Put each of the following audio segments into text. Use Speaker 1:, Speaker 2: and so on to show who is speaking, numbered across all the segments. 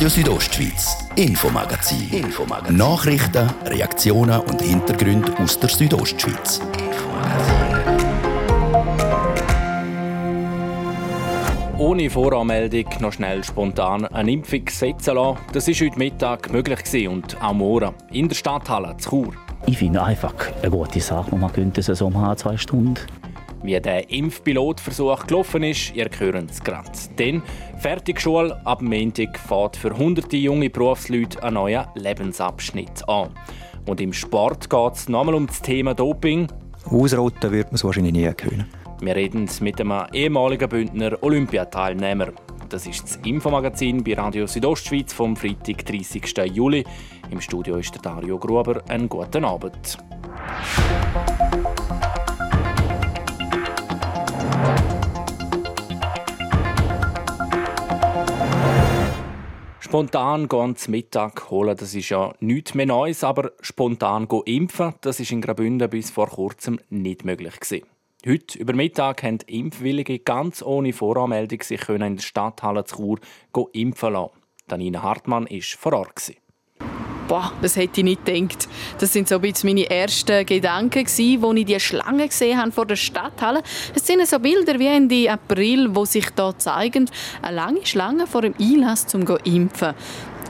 Speaker 1: Radio Südostschweiz, Infomagazin. Infomagazin. Nachrichten, Reaktionen und Hintergründe aus der Südostschweiz.
Speaker 2: Ohne Voranmeldung noch schnell spontan eine Impfung setzen lassen, das war heute Mittag möglich und auch morgen in der Stadthalle zu Chur.
Speaker 3: Ich finde einfach eine gute Sache, man könnte es so machen, zwei Stunden.
Speaker 2: Wie der Impfpilotversuch gelaufen ist, ihr hört es gerade. Denn Fertigschule ab Montag fährt für hunderte junge Berufsleute einen neuen Lebensabschnitt an. Und im Sport geht es nochmal um das Thema Doping.
Speaker 4: Ausrotten wird man es wahrscheinlich nie können.
Speaker 2: Wir reden mit einem ehemaligen Bündner Olympiateilnehmer. Das ist das Infomagazin bei Radio Südostschweiz vom Freitag, 30. Juli. Im Studio ist der Dario Gruber. Einen guten Abend. Spontan gehen zum Mittag holen, das ist ja nichts mehr Neues, aber spontan impfen, das ist in Graubünden bis vor kurzem nicht möglich gewesen. Heute über Mittag haben Impfwillige ganz ohne Voranmeldung sich in der Stadthalle zu Chur impfen lassen. Danina Hartmann war vor Ort.
Speaker 5: Boah, das hätte ich nicht gedacht. Das sind so ein bisschen meine ersten Gedanken gewesen, als ich die Schlange gesehen habe vor der Stadthalle. Es sind so Bilder wie Ende April, wo sich da zeigen, eine lange Schlange vor dem Einlass zum impfen.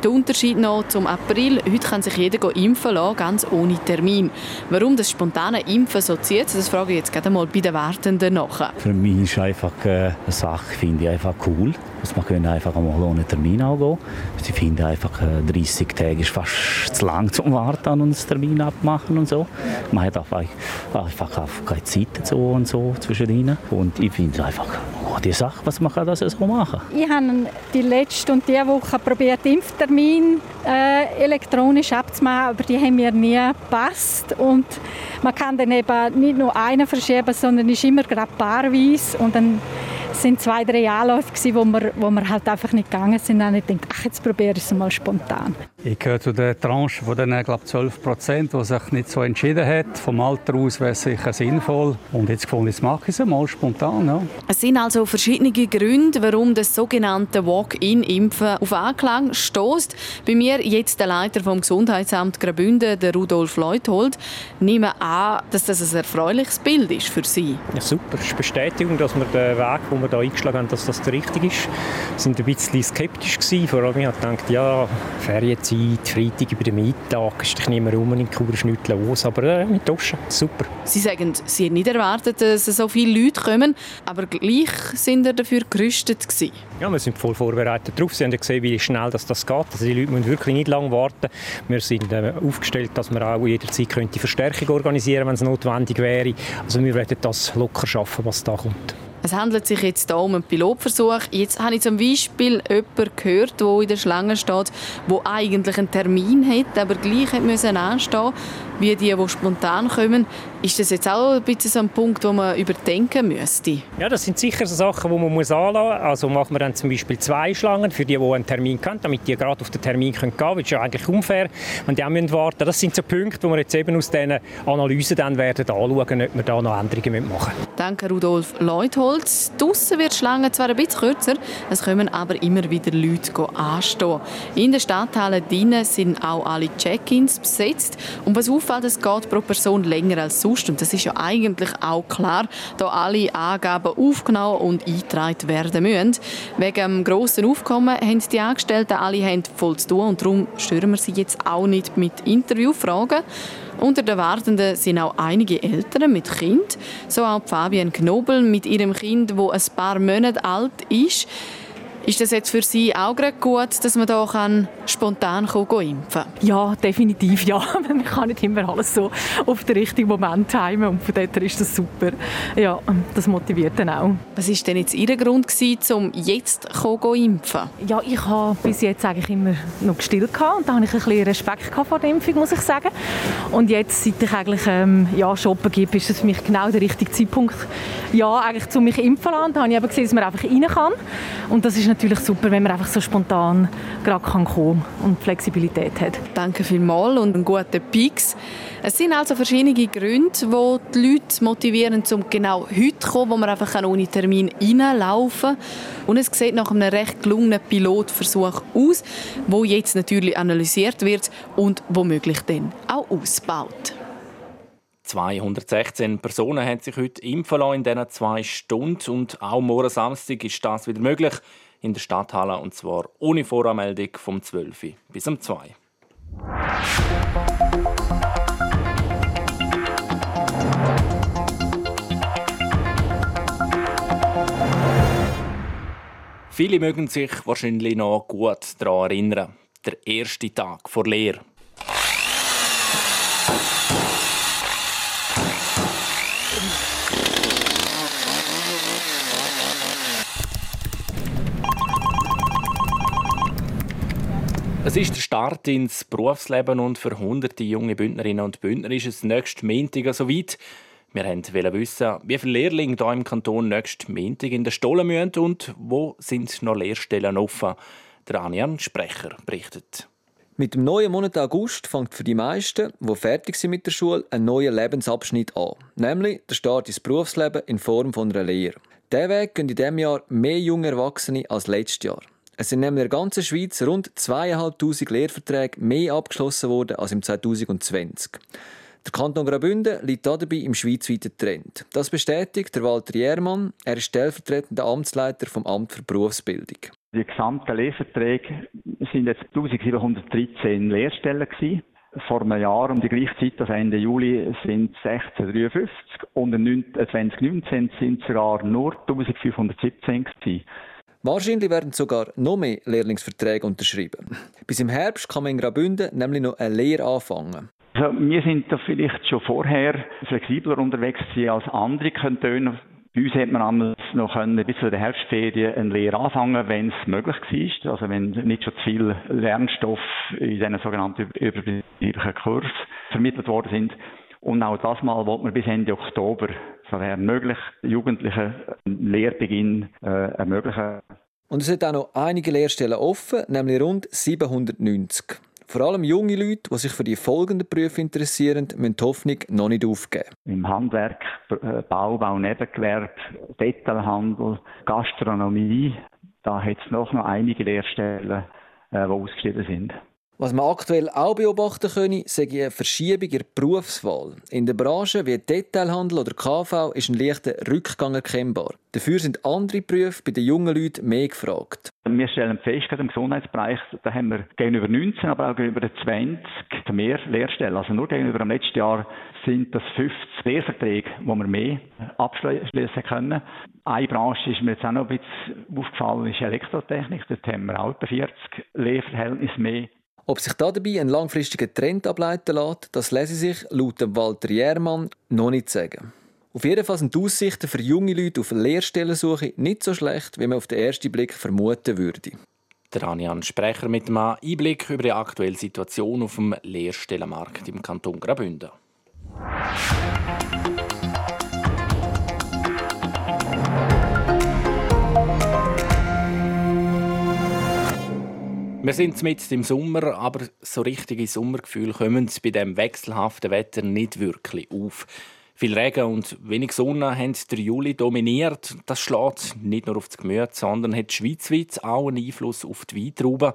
Speaker 5: Der Unterschied noch zum April, heute kann sich jeder impfen lassen, ganz ohne Termin. Warum das spontane Impfen so zieht, das frage ich jetzt gerade mal bei den Wartenden nach.
Speaker 3: Für mich ist einfach äh, eine Sache, finde ich einfach cool. Also man kann einfach einmal ohne Termin angehen. Sie finden einfach, 30 äh, Tage ist fast zu lang zum Warten und einen Termin abmachen und so. Man hat einfach, keine Zeit so und so zwischen ihnen. Und ich finde es einfach gute Sache, was man das so machen
Speaker 6: Ich habe die letzte und diese Woche probiert, Impftermin äh, elektronisch abzumachen, aber die haben mir nie gepasst. Und man kann dann eben nicht nur einen verschieben, sondern ist immer gerade paarweise und dann es sind zwei, drei Anläufe, wo wir, wo wir halt einfach nicht gegangen sind. Und ich dachte, ach, jetzt probiere ich es mal spontan.
Speaker 7: Ich gehöre zu der Tranche von den, glaube 12 Prozent, die sich nicht so entschieden hat. Vom Alter aus wäre es sicher sinnvoll. Und jetzt gefunden, jetzt mache ich es mal spontan. Ja.
Speaker 5: Es sind also verschiedene Gründe, warum das sogenannte Walk-in-Impfen auf Anklang stößt. Bei mir jetzt der Leiter vom Gesundheitsamt Graubünden, der Rudolf Leuthold. Nehme an, dass das ein erfreuliches Bild ist für Sie.
Speaker 8: Ja, super. Es ist Bestätigung, dass wir den Weg, den wir da eingeschlagen haben, dass das der richtige ist. Wir waren ein bisschen skeptisch. Gewesen. Vor allem, ich gedacht, ja, Ferienzeit Zeit, Freitag über den Mittag, ist nicht mehr rum in Chur, ist nichts los, aber äh, mit Duschen, super.
Speaker 5: Sie sagen, Sie haben nicht erwartet, dass so viele Leute kommen, aber gleich sind Sie dafür gerüstet gewesen.
Speaker 8: Ja, wir sind voll vorbereitet darauf. Sie haben gesehen, wie schnell das, das geht. Also die Leute müssen wirklich nicht lange warten. Wir sind äh, aufgestellt, dass wir auch jederzeit könnte Verstärkung organisieren wenn es notwendig wäre. Also wir werden das locker schaffen, was da kommt.
Speaker 5: Es handelt sich jetzt hier um einen Pilotversuch. Jetzt habe ich zum Beispiel jemanden gehört, der in der Schlange steht, der eigentlich einen Termin hat, aber gleich anstehen musste wie die, die spontan kommen. Ist das jetzt auch ein bisschen so ein Punkt, wo man überdenken müsste?
Speaker 8: Ja, das sind sicher so Sachen, die man muss anlassen muss. Also machen wir dann zum Beispiel zwei Schlangen für die, die einen Termin können, damit die gerade auf den Termin gehen können. Das ist ja eigentlich unfair, wenn die auch warten müssen. Das sind so Punkte, die wir jetzt eben aus diesen Analysen dann werden anschauen, ob wir da noch Änderungen machen müssen.
Speaker 5: Danke Rudolf Leutholz. Draussen wird die Schlange zwar ein bisschen kürzer, es kommen aber immer wieder Leute anstehen. In der Stadthalle drinnen sind auch alle Check-ins besetzt. Und was auffällt, es geht pro Person länger als sonst. Und das ist ja eigentlich auch klar, da alle Angaben aufgenommen und eingetragen werden müssen. Wegen dem grossen Aufkommen haben die Angestellten alle Hände voll zu tun und darum stören wir sie jetzt auch nicht mit Interviewfragen. Unter den Wartenden sind auch einige Eltern mit Kind, so auch Fabian Knobel mit ihrem Kind, wo ein paar Monate alt ist. Ist das jetzt für Sie auch gut, dass man da kann spontan impfen kann?
Speaker 9: Ja, definitiv ja. Man kann nicht immer alles so auf den richtigen Moment timen und von daher ist das super. Ja, das motiviert dann auch.
Speaker 5: Was war denn jetzt Ihr Grund, gewesen, um jetzt zu impfen?
Speaker 9: Ja, ich habe bis jetzt eigentlich immer noch gestillt und da habe ich ein bisschen Respekt vor der Impfung, muss ich sagen. Und jetzt, seit ich eigentlich ähm, ja, shoppen gebe, ist es für mich genau der richtige Zeitpunkt, ja, eigentlich, um mich impfen zu lassen. Da habe ich eben gesehen, dass man einfach rein kann. Und das ist natürlich super, wenn man einfach so spontan gerade kommen kann und Flexibilität hat.
Speaker 5: Danke vielmals und einen guten Pix. Es sind also verschiedene Gründe, die die Leute motivieren, um genau heute zu kommen, wo man einfach ohne Termin reinlaufen kann. Und es sieht nach einem recht gelungenen Pilotversuch aus, wo jetzt natürlich analysiert wird und womöglich dann auch ausgebaut.
Speaker 2: 216 Personen haben sich heute impfen lassen in diesen zwei Stunden und auch morgen Samstag ist das wieder möglich in der Stadthalle und zwar ohne Voranmeldung vom 12 bis um 2. Viele mögen sich wahrscheinlich noch gut daran erinnern. Der erste Tag vor Lehre. Es ist der Start ins Berufsleben und für hunderte junge Bündnerinnen und Bündner ist es nächsten Montag soweit. Wir wollten wissen, wie viele Lehrlinge hier im Kanton nächsten Montag in der Stollen müssen und wo sind noch Lehrstellen offen. Der Anian Sprecher berichtet.
Speaker 10: Mit dem neuen Monat August fängt für die meisten, die fertig sind mit der Schule, ein neuer Lebensabschnitt an. Nämlich der Start ins Berufsleben in Form von einer Lehre. Diesen Weg gehen in diesem Jahr mehr junge Erwachsene als letztes Jahr. Es sind nämlich in der ganzen Schweiz rund 2'500 Lehrverträge mehr abgeschlossen worden als im 2020. Der Kanton Graubünden liegt dabei im schweizweiten Trend. Das bestätigt der Walter Jermann. Er ist stellvertretender Amtsleiter vom Amt für Berufsbildung.
Speaker 11: Die gesamten Lehrverträge sind jetzt 1713 Lehrstellen. Vor einem Jahr um die gleiche Zeit, also Ende Juli, sind es 1653 und 2019 sind es sogar nur 1517 gewesen.
Speaker 10: Wahrscheinlich werden sogar noch mehr Lehrlingsverträge unterschrieben. Bis im Herbst kann man in Graubünden nämlich noch eine Lehre anfangen.
Speaker 11: Also wir sind da vielleicht schon vorher flexibler unterwegs als andere Kantone. Bei uns hätte man noch können, bis zu der Herbstferien eine Lehre anfangen, wenn es möglich war. Also wenn nicht schon zu viel Lernstoff in diesen sogenannten überbetrieblichen Kurs vermittelt worden sind. Und auch das Mal wollen wir bis Ende Oktober, sofern möglich, Jugendlichen Lehrbeginn äh, ermöglichen.
Speaker 10: Und es sind auch noch einige Lehrstellen offen, nämlich rund 790. Vor allem junge Leute, die sich für die folgenden Berufe interessieren, müssen die Hoffnung noch nicht aufgeben.
Speaker 11: Im Handwerk, äh, Bau, Bau, Nebengewerbe, Detailhandel, Gastronomie, da hat es noch, noch einige Lehrstellen, äh, die ausgeschrieben sind.
Speaker 10: Was man aktuell auch beobachten können, sei eine Verschiebung in der Berufswahl. In den Branchen wie Detailhandel oder KV ist ein leichter Rückgang erkennbar. Dafür sind andere Berufe bei den jungen Leuten mehr gefragt.
Speaker 11: Wir stellen fest, im Gesundheitsbereich, da haben wir gegenüber 19, aber auch gegenüber 20 mehr Lehrstellen. Also nur gegenüber dem letzten Jahr sind das 50 Lehrverträge, wo wir mehr abschließen können. Eine Branche ist mir jetzt auch noch ein bisschen aufgefallen, ist Elektrotechnik. Dort haben wir auch etwa 40 Lehrverhältnisse mehr.
Speaker 10: Ob sich dabei ein langfristiger Trend ableiten lässt, das lässt sich laut Walter Jermann noch nicht sagen. Auf jeden Fall sind die Aussichten für junge Leute auf Lehrstellensuche nicht so schlecht, wie man auf den ersten Blick vermuten würde.
Speaker 2: Der Anian Sprecher mit einem Einblick über die aktuelle Situation auf dem Lehrstellenmarkt im Kanton Graubünden. Wir sind mit im Sommer, aber so richtige Sommergefühle kommen bei dem wechselhaften Wetter nicht wirklich auf. Viel Regen und wenig Sonne haben der Juli dominiert. Das schlägt nicht nur auf das Gemüt, sondern hat schweizweit auch einen Einfluss auf die Weintrauben,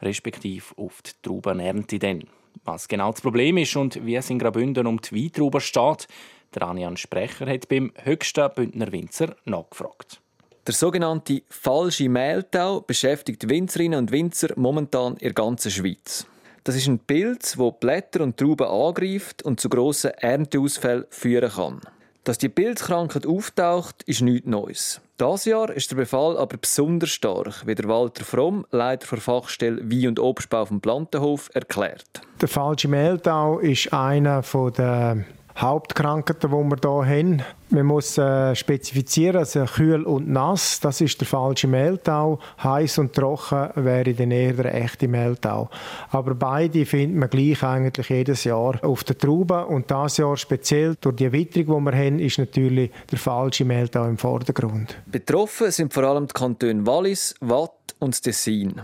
Speaker 2: respektive auf die Traubenernte. Denn. Was genau das Problem ist und wie es in Graubünden um die Weintrauben steht, der Anian Sprecher hat beim höchsten Bündner Winzer nachgefragt.
Speaker 10: Der sogenannte falsche Mehltau beschäftigt Winzerinnen und Winzer momentan in der ganzen Schweiz. Das ist ein Pilz, wo Blätter und Trauben angreift und zu grossen Ernteausfällen führen kann. Dass die Pilzkrankheit auftaucht, ist nichts Neues. Das Jahr ist der Befall aber besonders stark, wie der Walter Fromm, Leiter der Fachstelle Wein- und Obstbau vom Plantenhof, erklärt.
Speaker 12: Der falsche Mehltau ist einer der Hauptkrankheiten, die wir hier haben. Man muss äh, spezifizieren, also kühl und nass, das ist der falsche Mehltau. Heiß und trocken wäre dann eher der echte Mehltau. Aber beide findet man gleich eigentlich jedes Jahr auf der Traube. Und das Jahr speziell durch die Witterung, die wir haben, ist natürlich der falsche Mehltau im Vordergrund.
Speaker 10: Betroffen sind vor allem die Kantone Wallis, Watt und Tessin.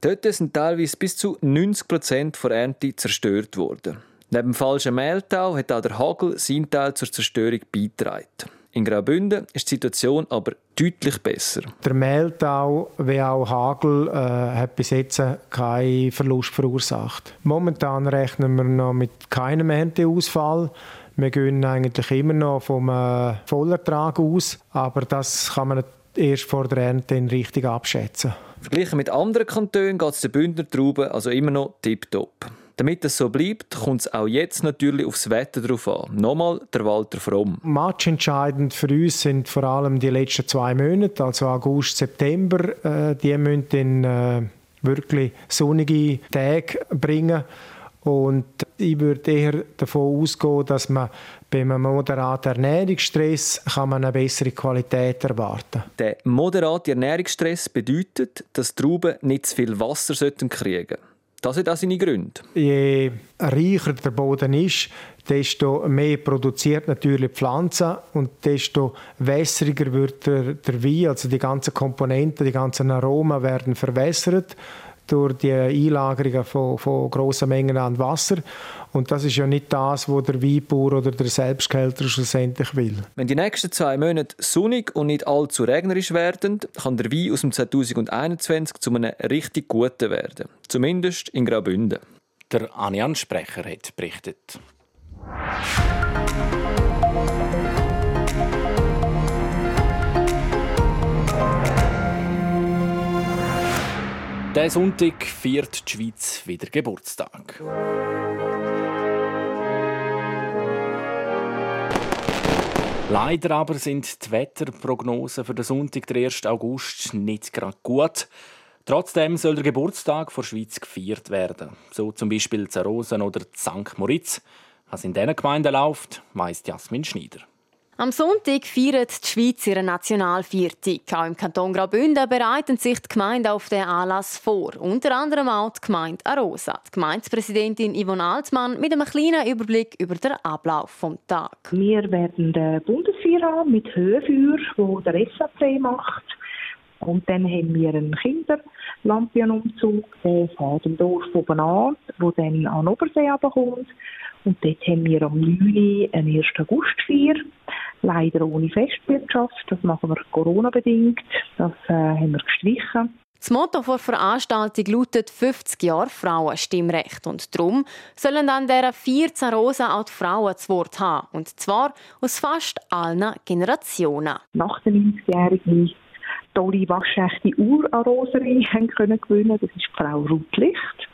Speaker 10: Dort sind teilweise bis zu 90 Prozent der Ernte zerstört worden. Neben dem falschen Mehltau hat auch der Hagel seinen Teil zur Zerstörung beigetragen. In Graubünden ist die Situation aber deutlich besser.
Speaker 12: Der Mehltau wie auch Hagel äh, hat bis jetzt keinen Verlust verursacht. Momentan rechnen wir noch mit keinem Ernteausfall. Wir gehen eigentlich immer noch vom äh, Vollertrag aus, aber das kann man erst vor der Ernte richtig abschätzen.
Speaker 10: Verglichen mit anderen Kantonen geht es den Bündner Trauben also immer noch tiptop. Damit es so bleibt, kommt es auch jetzt natürlich aufs Wetter drauf an. Nochmal der Walter Fromm.
Speaker 12: Matchentscheidend für uns sind vor allem die letzten zwei Monate, also August, September. Äh, die müssen dann äh, wirklich sonnige Tage bringen. Und ich würde eher davon ausgehen, dass man bei einem moderaten Ernährungsstress kann man eine bessere Qualität erwarten
Speaker 10: Der moderate Ernährungsstress bedeutet, dass die Trauben nicht zu viel Wasser kriegen sollten. Das hat auch seine Gründe.
Speaker 12: Je reicher der Boden ist, desto mehr produziert natürlich die Pflanze und desto wässriger wird der, der Wein, also die ganzen Komponenten, die ganzen Aromen werden verwässert durch die Einlagerung von, von grossen Mengen an Wasser. Und das ist ja nicht das, was der Weinbauer oder der Selbstkälter schlussendlich will.
Speaker 10: Wenn die nächsten zwei Monate sonnig und nicht allzu regnerisch werden, kann der Wein aus dem 2021 zu einem richtig guten werden. Zumindest in Graubünden.
Speaker 2: Der Anjan Sprecher hat berichtet. Der Sonntag feiert die Schweiz wieder Geburtstag. Leider aber sind die Wetterprognosen für den Sonntag, den 1. August, nicht gerade gut. Trotzdem soll der Geburtstag der Schweiz gefeiert werden. So zum Beispiel zu Rosen oder St. Moritz. Was in diesen Gemeinden läuft, weiss Jasmin Schneider.
Speaker 13: Am Sonntag feiert die Schweiz ihren Nationalviertag. Auch im Kanton Graubünden bereiten sich die Gemeinden auf den Anlass vor. Unter anderem auch die Gemeinde Arosa. Die Gemeindepräsidentin Yvonne Altmann mit einem kleinen Überblick über den Ablauf des Tages.
Speaker 14: Wir werden den Bundesfeier haben mit Höhenfeuer, wo der SAC macht. Und dann haben wir einen Kinderlampienumzug, der fährt im Dorf oben an, der dann an den Obersee kommt. Und dort haben wir am 9. einen 1. Augustfeier. Leider ohne Festwirtschaft. Das machen wir Corona-bedingt. Das äh, haben wir gestrichen.
Speaker 13: Das Motto der Veranstaltung lautet 50 Jahre Frauenstimmrecht. Und darum sollen an dieser 14 Rosen auch die Frauen zu Wort haben. Und zwar aus fast allen Generationen.
Speaker 14: Nach den 90-Jährigen tolle, waschechte Uraroserin können gewinnen. Das ist Frau Rutlicht.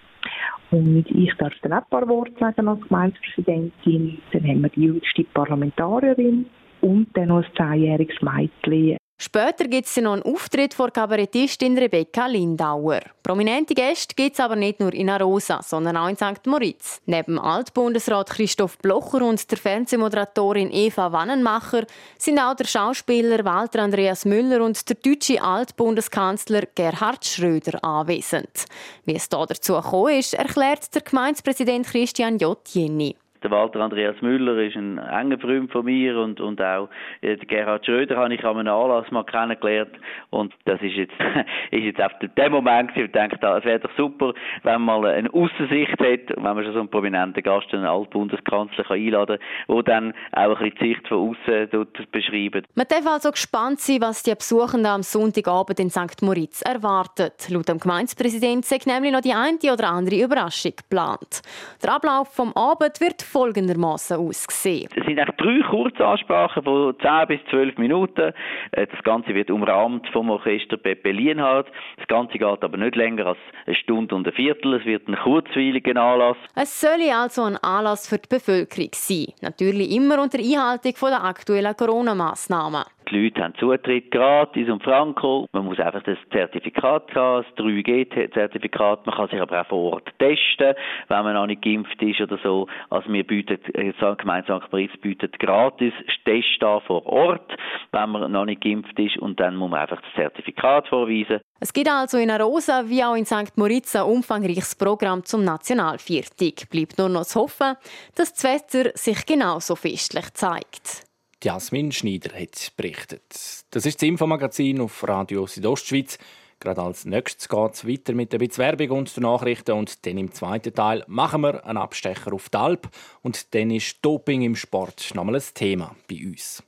Speaker 14: Und ich darf dann auch ein paar Worte sagen als Gemeindepräsidentin. Dann haben wir die jüngste Parlamentarierin und dann noch ein zehnjähriges Mädchen.
Speaker 13: Später gibt es noch einen Auftritt vor Kabarettistin Rebecca Lindauer. Prominente Gäste gibt es aber nicht nur in Arosa, sondern auch in St. Moritz. Neben Altbundesrat Christoph Blocher und der Fernsehmoderatorin Eva Wannenmacher sind auch der Schauspieler Walter Andreas Müller und der deutsche Altbundeskanzler Gerhard Schröder anwesend. Wie es da dazu gekommen ist, erklärt der Gemeindepräsident Christian J. Jenny.
Speaker 15: Der Walter Andreas Müller ist ein enger Freund von mir und, und auch äh, Gerhard Schröder habe ich an einem Anlass mal kennengelernt und das ist jetzt, ist jetzt auf dem Moment gewesen, ich denke, es wäre doch super, wenn man mal eine Aussicht hat, wenn man schon so einen prominenten Gast, einen Altbundeskanzler kann einladen kann, der dann auch ein bisschen die Sicht von außen beschreibt.
Speaker 13: Man darf also gespannt sein, was die Besuchenden am Sonntagabend in St. Moritz erwartet. Laut dem Gemeindepräsidenten sagt nämlich noch die eine oder andere Überraschung geplant. Der Ablauf vom Abend wird folgendermaßen ausgesehen.
Speaker 15: Es sind eigentlich drei Kurzansprachen von 10 bis 12 Minuten. Äh, das Ganze wird umrahmt vom Orchester Pepe Lienhardt. Das Ganze geht aber nicht länger als eine Stunde und ein Viertel. Es wird ein kurzweiliger Anlass.
Speaker 13: Es soll also ein Anlass für die Bevölkerung sein. Natürlich immer unter Einhaltung der aktuellen Corona-Massnahmen.
Speaker 15: Die Leute haben Zutritt gratis und franco. Man muss einfach das Zertifikat haben, das 3G-Zertifikat. Man kann sich aber auch vor Ort testen, wenn man noch nicht geimpft ist oder so. Also wir bieten, äh, Gemeinde St. Moritz bietet gratis Tests an vor Ort, wenn man noch nicht geimpft ist und dann muss man einfach das Zertifikat vorweisen.
Speaker 13: Es gibt also in Arosa wie auch in St. Moritz ein umfangreiches Programm zum Nationalviertag. Bleibt nur noch zu hoffen, dass das Wetter sich genauso festlich zeigt.
Speaker 2: Jasmin Schneider hat berichtet. Das ist das Infomagazin auf Radio Südostschweiz. Gerade als nächstes geht es weiter mit ein bisschen Werbung und den Nachrichten. Und dann im zweiten Teil machen wir einen Abstecher auf die Alp. Und dann ist Doping im Sport nochmal ein Thema bei uns.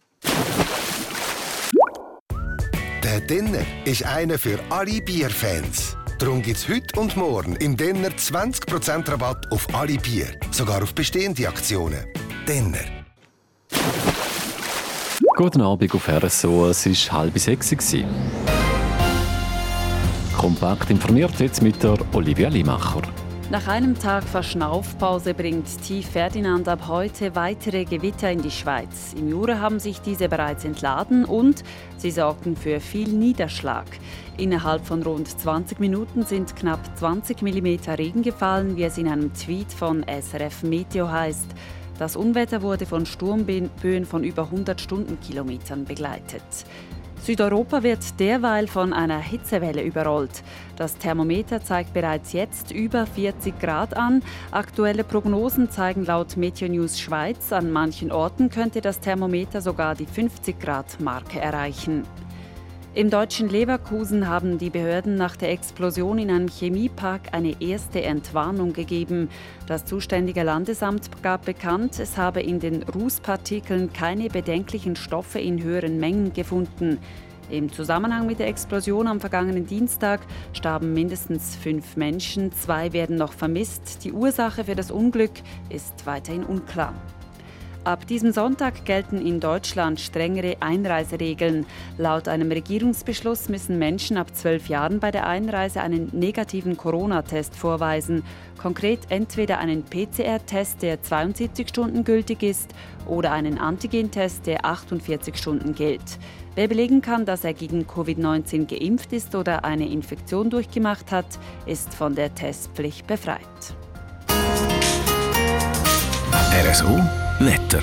Speaker 16: Der Dinner ist einer für alle Bierfans. Darum gibt es heute und morgen im Dinner 20% Rabatt auf alle Bier. Sogar auf bestehende Aktionen. Dinner.
Speaker 17: Guten Abend auf RSO, es war halb sechs. Kompakt informiert jetzt mit der Olivia Limacher.
Speaker 18: Nach einem Tag Verschnaufpause bringt Tief Ferdinand ab heute weitere Gewitter in die Schweiz. Im Jura haben sich diese bereits entladen und sie sorgten für viel Niederschlag. Innerhalb von rund 20 Minuten sind knapp 20 mm Regen gefallen, wie es in einem Tweet von SRF Meteo heißt. Das Unwetter wurde von Sturmböen von über 100 Stundenkilometern begleitet. Südeuropa wird derweil von einer Hitzewelle überrollt. Das Thermometer zeigt bereits jetzt über 40 Grad an. Aktuelle Prognosen zeigen laut Meteonews Schweiz, an manchen Orten könnte das Thermometer sogar die 50 Grad Marke erreichen. Im deutschen Leverkusen haben die Behörden nach der Explosion in einem Chemiepark eine erste Entwarnung gegeben. Das zuständige Landesamt gab bekannt, es habe in den Rußpartikeln keine bedenklichen Stoffe in höheren Mengen gefunden. Im Zusammenhang mit der Explosion am vergangenen Dienstag starben mindestens fünf Menschen, zwei werden noch vermisst. Die Ursache für das Unglück ist weiterhin unklar. Ab diesem Sonntag gelten in Deutschland strengere Einreiseregeln. Laut einem Regierungsbeschluss müssen Menschen ab zwölf Jahren bei der Einreise einen negativen Corona-Test vorweisen. Konkret entweder einen PCR-Test, der 72 Stunden gültig ist, oder einen Antigen-Test, der 48 Stunden gilt. Wer belegen kann, dass er gegen Covid-19 geimpft ist oder eine Infektion durchgemacht hat, ist von der Testpflicht befreit.
Speaker 17: RSO Wetter.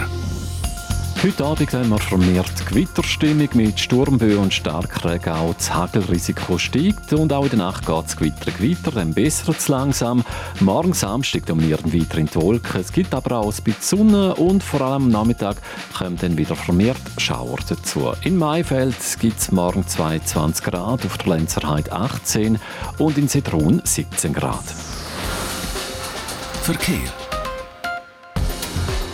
Speaker 17: Heute Abend haben wir vermehrt Gewitterstimmung mit Sturmböen und Starkregen. Auch das Hagelrisiko steigt und auch in der Nacht geht das Gewitter weiter, dann bessert es langsam. Morgen Samstag dominieren weiter in die Wolken. Es gibt aber auch ein bisschen Sonne und vor allem am Nachmittag kommen dann wieder vermehrt Schauer dazu. In Maifeld gibt es morgen 22 Grad, auf der Lenzerheide 18 und in Zitrun 17 Grad.
Speaker 16: Verkehr.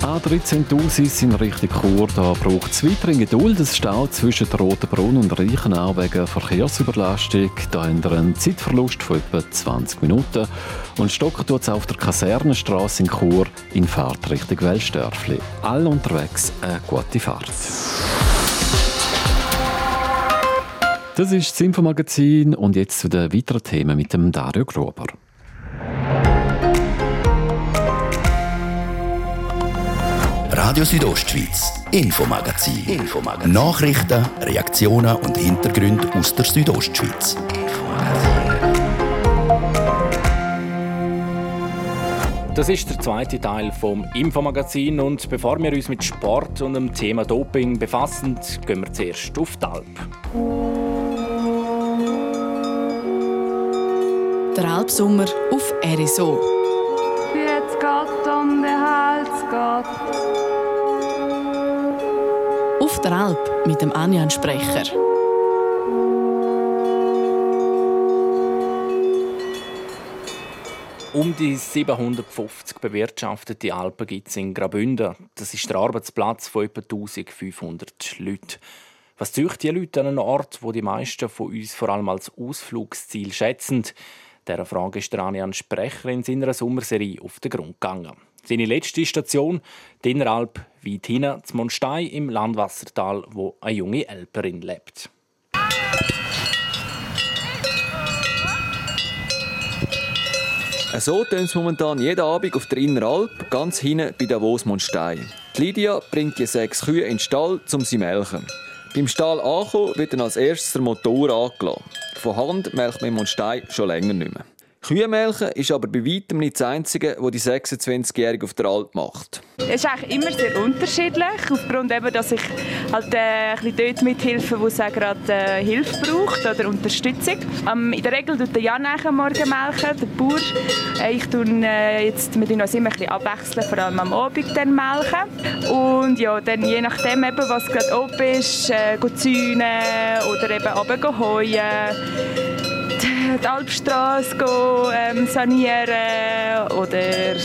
Speaker 17: A13 in Richtung Chur, da braucht es weiterhin Geduld. Es staut zwischen der Rotenbrunn und Reichenau wegen Verkehrsüberlastung. Da haben wir einen Zeitverlust von etwa 20 Minuten. Und stocken tut es auf der Kasernenstraße in Chur in Fahrt Richtung Wellstörfli. All unterwegs eine gute Fahrt. Das ist das Infomagazin und jetzt zu den weiteren Themen mit dem Dario Grober.
Speaker 1: Radio Südostschweiz, Infomagazin. Infomagazin. Nachrichten, Reaktionen und Hintergründe aus der Südostschweiz.
Speaker 2: Das ist der zweite Teil vom Infomagazin und bevor wir uns mit Sport und dem Thema Doping befassen, gehen wir zuerst auf die Alp.
Speaker 5: Der Alpsommer auf RSO. Der Alp mit dem Anjan Sprecher.
Speaker 2: Um die 750 bewirtschaftete Alpen gibt es in Graubünden. Das ist der Arbeitsplatz von etwa 1500 Leuten. Was zücht die Leute an einem Ort, wo die meisten von uns vor allem als Ausflugsziel schätzen? Dieser Frage ist der Anjan Sprecher in seiner Sommerserie auf den Grund gegangen. Seine letzte Station, die Inneralp, weit hinten, zum Monstein im Landwassertal, wo eine junge Elperin lebt.
Speaker 10: So tönt es momentan jeden Abend auf der Inneralp, ganz hinten bei Davos Monstein. Die Lydia bringt die sechs Kühe in den Stall, um sie zu melken. Beim Stall ankommen wird dann als erstes der Motor angelassen. Von Hand melkt man im Stein schon länger nicht mehr. Kühemelken ist aber bei weitem nicht das Einzige, was die 26-Jährige auf der Alp macht.
Speaker 19: Es ist eigentlich immer sehr unterschiedlich, aufgrund eben, dass ich halt äh, ein bisschen dort mithelfe, wo es gerade äh, Hilfe braucht oder Unterstützung. Ähm, in der Regel tut der Jan am Morgen melken, der Bauer. Äh, ich tue äh, jetzt, wir tun uns immer ein bisschen abwechseln, vor allem am Abend dann melken. Und ja, dann je nachdem, eben, was gerade oben ist, äh, zäunen oder eben runter heuen die Alpstraße ähm, sanieren oder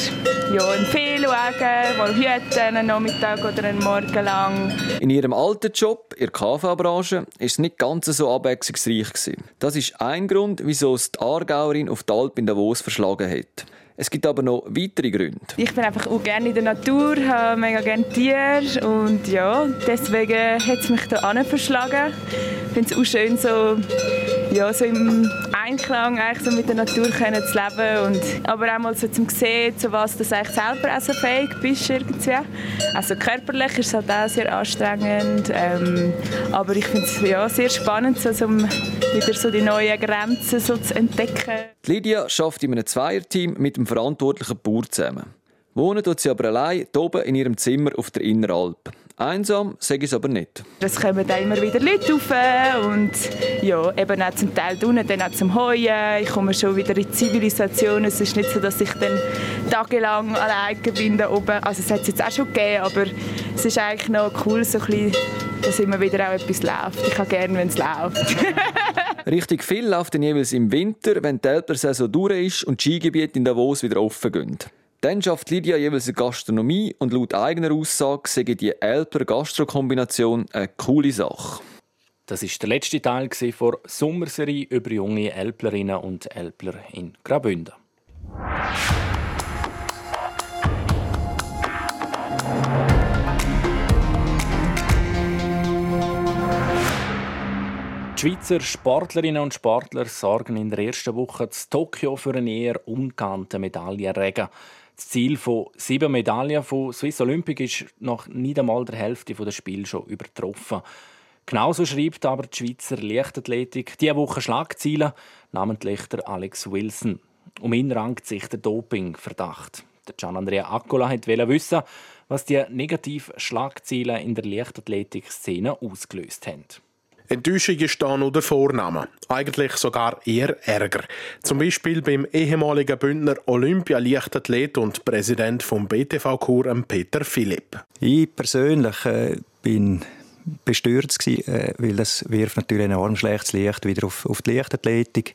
Speaker 19: ja, einen Fehlwagen, mal hüten, einen Nachmittag oder einen Morgen lang.
Speaker 10: In ihrem alten Job in der KV-Branche war es nicht ganz so abwechslungsreich. Gewesen. Das ist ein Grund, wieso es die Aargauerin auf die Alp in Davos verschlagen hat. Es gibt aber noch weitere Gründe.
Speaker 19: Ich bin einfach auch gerne in der Natur, habe mega gerne Tiere und ja, deswegen hat es mich hier verschlagen. Ich finde es auch schön, so, ja, so im Einklang so mit der Natur können zu leben und aber auch mal so zum sehen, zu was du selber also fähig bist irgendwie. Also körperlich ist es halt auch sehr anstrengend, ähm, aber ich finde es ja, sehr spannend, so, so, wieder so die neuen Grenzen so zu entdecken.
Speaker 10: Lydia schafft in einem Zweierteam mit dem verantwortlichen Bauer zusammen. Wohnen tut sie aber allein oben in ihrem Zimmer auf der Inneralp. Einsam sage ich es aber nicht.
Speaker 19: Es kommen da immer wieder Leute rauf und ja, eben auch zum Teil unten, dann auch zum Heuen. Ich komme schon wieder in die Zivilisation. Es ist nicht so, dass ich dann tagelang allein bin da oben. Also es hat es jetzt auch schon gegeben, aber es ist eigentlich noch cool, so ein bisschen, dass immer wieder auch etwas läuft. Ich habe gerne, wenn es läuft.
Speaker 10: Richtig viel läuft dann jeweils im Winter, wenn die Elbler-Saison durch ist und die Skigebiete in Davos wieder offen gehen. Dann schafft Lydia jeweils eine Gastronomie und laut eigener Aussage sei die Elper-Gastro-Kombination eine coole Sache.
Speaker 2: Das ist der letzte Teil der Sommerserie über junge Elplerinnen und Elpler in Graubünden. Die Schweizer Sportlerinnen und Sportler sorgen in der ersten Woche zu Tokio für einen eher ungeahnten Medaillenregen. Das Ziel von sieben Medaillen von Swiss Olympic ist noch nicht einmal der Hälfte des Spiels schon übertroffen. Genauso schreibt aber die Schweizer Leichtathletik diese Woche Schlagzeilen, namentlich der Alex Wilson. Um ihn rankt sich der Dopingverdacht. Der Gian Andrea Accola wollte wissen, was die negativen Schlagzeilen in der Leichtathletik-Szene ausgelöst haben.
Speaker 20: Enttäuschung ist da nur der Vorname. Eigentlich sogar eher Ärger. Zum Beispiel beim ehemaligen Bündner Olympia-Leichtathlet und Präsident vom BTV-Kur, Peter Philipp.
Speaker 4: Ich persönlich äh, bin bestürzt gewesen, äh, weil das wirft natürlich ein enorm schlechtes Licht wieder auf, auf die Leichtathletik.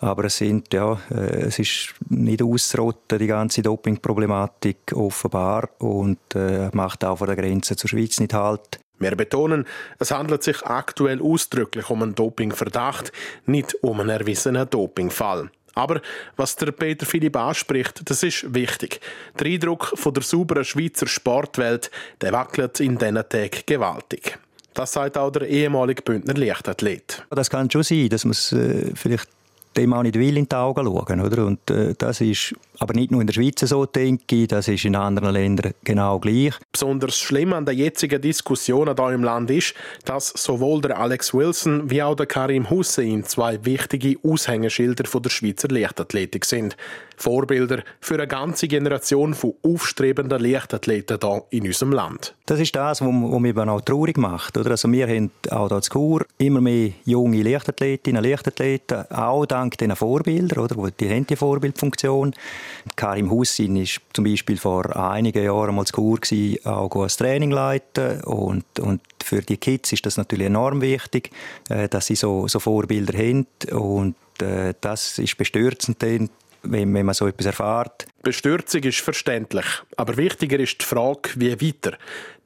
Speaker 4: Aber es, sind, ja, äh, es ist nicht auszurotten, die ganze Dopingproblematik offenbar und äh, macht auch von der Grenze zur Schweiz nicht halt.
Speaker 20: Wir betonen, es handelt sich aktuell ausdrücklich um einen Dopingverdacht, nicht um einen erwiesenen Dopingfall. Aber was der Peter Philipp anspricht, das ist wichtig. Der Eindruck von der sauberen Schweizer Sportwelt, der wackelt in diesen Tagen gewaltig. Das sagt auch der ehemalige Bündner Leichtathlet.
Speaker 4: Das kann schon sein, dass man es äh, vielleicht dem auch nicht will in die Augen schauen. Oder? Und äh, das ist aber nicht nur in der Schweiz so, denke ich, das ist in anderen Ländern genau gleich.
Speaker 20: Besonders schlimm an der jetzigen Diskussion hier im Land ist, dass sowohl der Alex Wilson wie auch der Karim Hussein zwei wichtige Aushängeschilder der Schweizer Leichtathletik sind. Vorbilder für eine ganze Generation von aufstrebenden Leichtathleten hier in unserem Land.
Speaker 4: Das ist das, was mich auch traurig macht. Oder? Also wir haben auch hier in Kur immer mehr junge Leichtathletinnen und Leichtathleten, auch dank diesen Vorbildern, oder? die haben die Vorbildfunktion. Karim Hussin ist zum Beispiel vor einigen Jahren mal zu Kur gewesen, auch als Training leiten. Und, und für die Kids ist das natürlich enorm wichtig, äh, dass sie so, so Vorbilder haben. Und äh, das ist bestürzend wenn, wenn man so etwas erfährt.
Speaker 20: Bestürzung ist verständlich, aber wichtiger ist die Frage, wie weiter.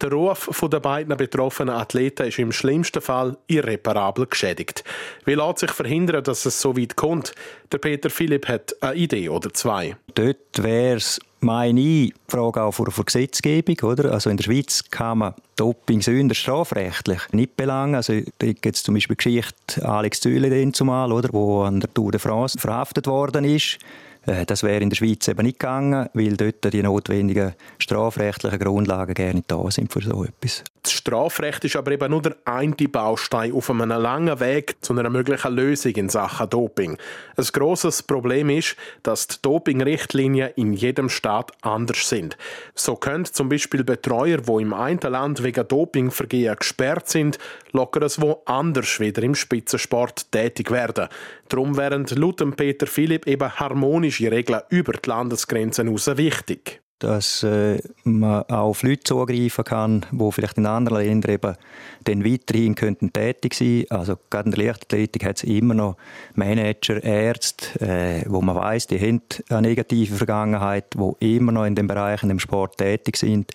Speaker 20: Der Ruf der beiden betroffenen Athleten ist im schlimmsten Fall irreparabel geschädigt. Wie lässt sich verhindern, dass es so weit kommt? Der Peter Philipp hat eine Idee oder zwei.
Speaker 4: Dort wäre es meine ich, Frage auch vor, vor Gesetzgebung. Oder? Also in der Schweiz kann man Doping-Sünder strafrechtlich nicht belangen. Also, da gibt es zum Beispiel die Geschichte Alex Zülle, zumal, oder, wo an der Tour de France verhaftet worden ist. Äh, das wäre in der Schweiz eben nicht gegangen, weil dort die notwendigen strafrechtlichen Grundlagen gerne nicht da sind für so etwas.
Speaker 20: Das Strafrecht ist aber eben nur der eine Baustein auf einem langen Weg zu einer möglichen Lösung in Sachen Doping. Ein grosses Problem ist, dass die Dopingrichtlinien in jedem Staat anders sind. So können zum Beispiel Betreuer, die im einen Land wegen Dopingvergehen gesperrt sind, locker es woanders wieder im Spitzensport tätig werden. Darum wären laut Peter Philipp eben harmonische Regeln über die Landesgrenzen hinaus wichtig
Speaker 4: dass äh, man auch auf Leute zugreifen kann, die vielleicht in anderen Ländern eben dann weiterhin könnten tätig sein Also gerade in der Leichtathletik hat es immer noch Manager, Ärzte, äh, wo man weiß, die haben eine negative Vergangenheit, die immer noch in dem Bereich, in dem Sport tätig sind.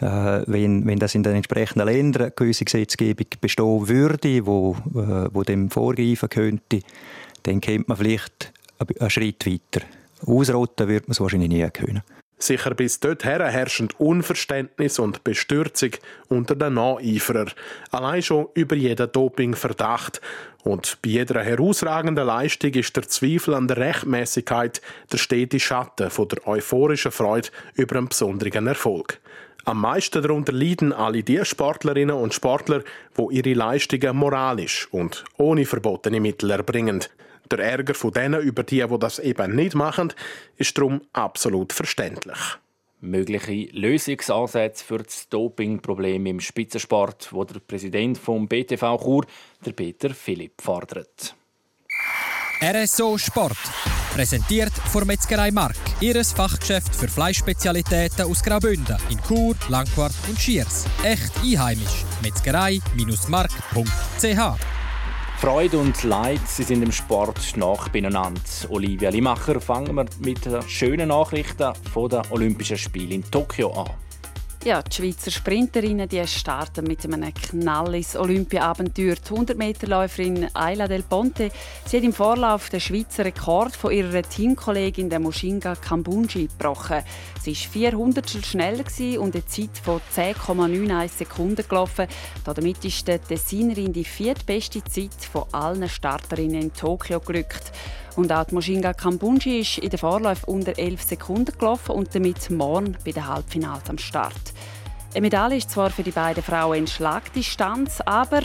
Speaker 4: Äh, wenn, wenn das in den entsprechenden Ländern eine gewisse Gesetzgebung bestehen würde, wo, äh, wo dem vorgreifen könnte, dann kommt man vielleicht einen Schritt weiter. Ausrotten wird man es wahrscheinlich nie können.
Speaker 20: Sicher bis dorthin herrschen Unverständnis und Bestürzung unter den Nacheiferern. Allein schon über jeden Dopingverdacht. Und bei jeder herausragenden Leistung ist der Zweifel an der Rechtmäßigkeit der stete Schatten von der euphorischen Freude über einen besonderen Erfolg. Am meisten darunter leiden alle die Sportlerinnen und Sportler, wo ihre Leistungen moralisch und ohne verbotene Mittel erbringen. Der Ärger von denen über die, die das eben nicht machen, ist darum absolut verständlich.
Speaker 2: Mögliche Lösungsansätze für das Dopingproblem im Spitzensport, wo der Präsident vom BTV Chur, der Peter Philipp, fordert.
Speaker 21: RSO Sport. Präsentiert von Metzgerei Mark, ihres Fachgeschäft für Fleischspezialitäten aus Graubünden in Chur, Langquart und Schiers. Echt einheimisch. Metzgerei-mark.ch
Speaker 2: Freude und Leid, sie sind im Sport nach beieinander. Olivia Limacher, fangen wir mit den schönen Nachrichten von den Olympischen Spielen in Tokio an.
Speaker 18: Ja, die Schweizer Sprinterinnen die starten mit einem Knall ins Olympia-Abenteuer. Die 100-Meter-Läuferin Ayla Del Ponte sie hat im Vorlauf den Schweizer Rekord von ihrer Teamkollegin der Moshinga Kambunji gebrochen. Sie war 400 schneller und eine Zeit von 10,91 Sekunden gelaufen. Damit ist die Tessinerin die viertbeste Zeit von allen Starterinnen in Tokio gerückt. Und auch die Moshinga Kambunji ist in der Vorlauf unter 11 Sekunden gelaufen und damit morgen bei den Halbfinals am Start. Eine Medaille ist zwar für die beiden Frauen in Schlagdistanz, aber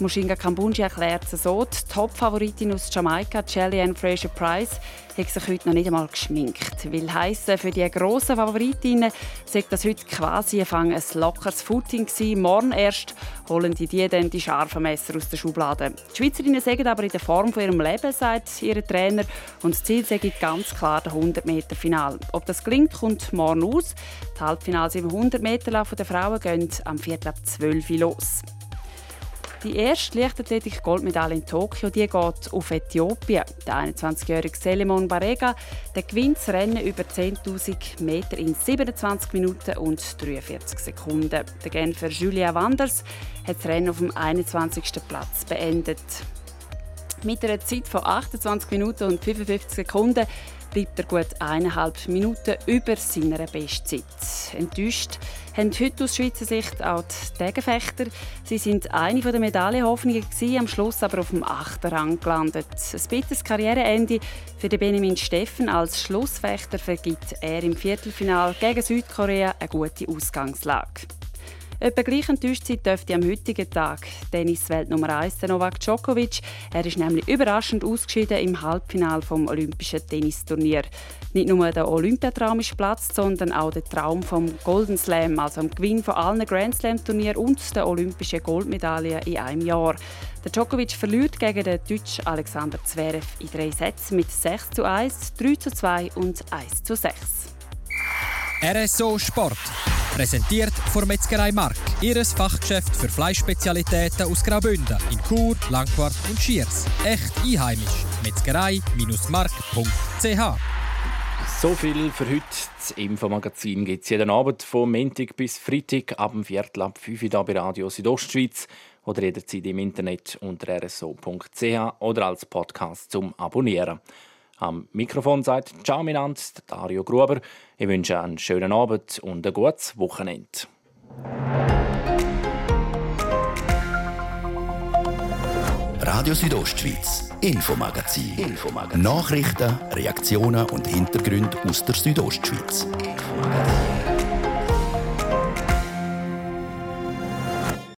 Speaker 18: Mushinga Kambunji erklärt es so, die Top-Favoritin aus Jamaika, Kellyanne Fraser-Price, hat sich heute noch nicht einmal geschminkt. Will heissen, für die grossen Favoritinnen sagt das heute quasi ein, lockeres Footing gewesen. Morgen erst holen die, die dann die scharfen Messer aus der Schublade. Die Schweizerinnen sagen aber in der Form von ihrem Leben, sagt ihr Trainer. Und das Ziel sei ganz klar der 100 Meter Final. Ob das gelingt, kommt morgen aus. Die Halbfinals im 100 Meter Lauf der Frauen gehen am Viertel ab 12 Uhr los. Die erste Leichtathletik-Goldmedaille in Tokio die geht auf Äthiopien. Der 21-jährige Selemon Barega der gewinnt das Rennen über 10.000 Meter in 27 Minuten und 43 Sekunden. Der Genfer Julia Wanders hat das Rennen auf dem 21. Platz beendet. Mit einer Zeit von 28 Minuten und 55 Sekunden bleibt er gut eineinhalb Minuten über seiner Bestzeit. Enttäuscht haben heute aus Schweizer Sicht auch die Tegenfechter. Sie sind eine der Medaillenhoffnungen am Schluss aber auf dem achten Rang gelandet. Ein bitteres Karriereende für den Benjamin Steffen als Schlussfechter vergibt er im Viertelfinal gegen Südkorea eine gute Ausgangslage. Etwa gleich enttäuscht sein dürfte am heutigen Tag Tennis-Welt Nummer 1 Novak Djokovic. Er ist nämlich überraschend ausgeschieden im Halbfinale vom Olympischen Tennisturnier. Nicht nur der Olympiatraum ist platzt, sondern auch der Traum vom Golden Slam, also dem Gewinn von allen Grand Slam-Turnieren und der Olympischen Goldmedaille in einem Jahr. Der Djokovic verliert gegen den Deutschen Alexander Zverev in drei Sätzen mit 6 zu 1, 3 zu 2 und 1 zu 6.
Speaker 21: RSO Sport. Präsentiert von Metzgerei Mark, ihres Fachgeschäft für Fleischspezialitäten aus Graubünden in Chur, Langquart und Schiers. Echt einheimisch. Metzgerei-mark.ch
Speaker 2: so viel für heute. Das Infomagazin gibt es jeden Abend von Montag bis Freitag ab dem Viertel ab 5 Uhr bei Radio Südostschweiz oder jederzeit im Internet unter rso.ch oder als Podcast zum Abonnieren. Am Mikrofon Ciao miteinander, Dario Gruber. Ich wünsche einen schönen Abend und ein gutes Wochenende.
Speaker 1: Radio Südostschweiz, Infomagazin. Infomagazin. Nachrichten, Reaktionen und Hintergründe aus der Südostschweiz. Infomagazin.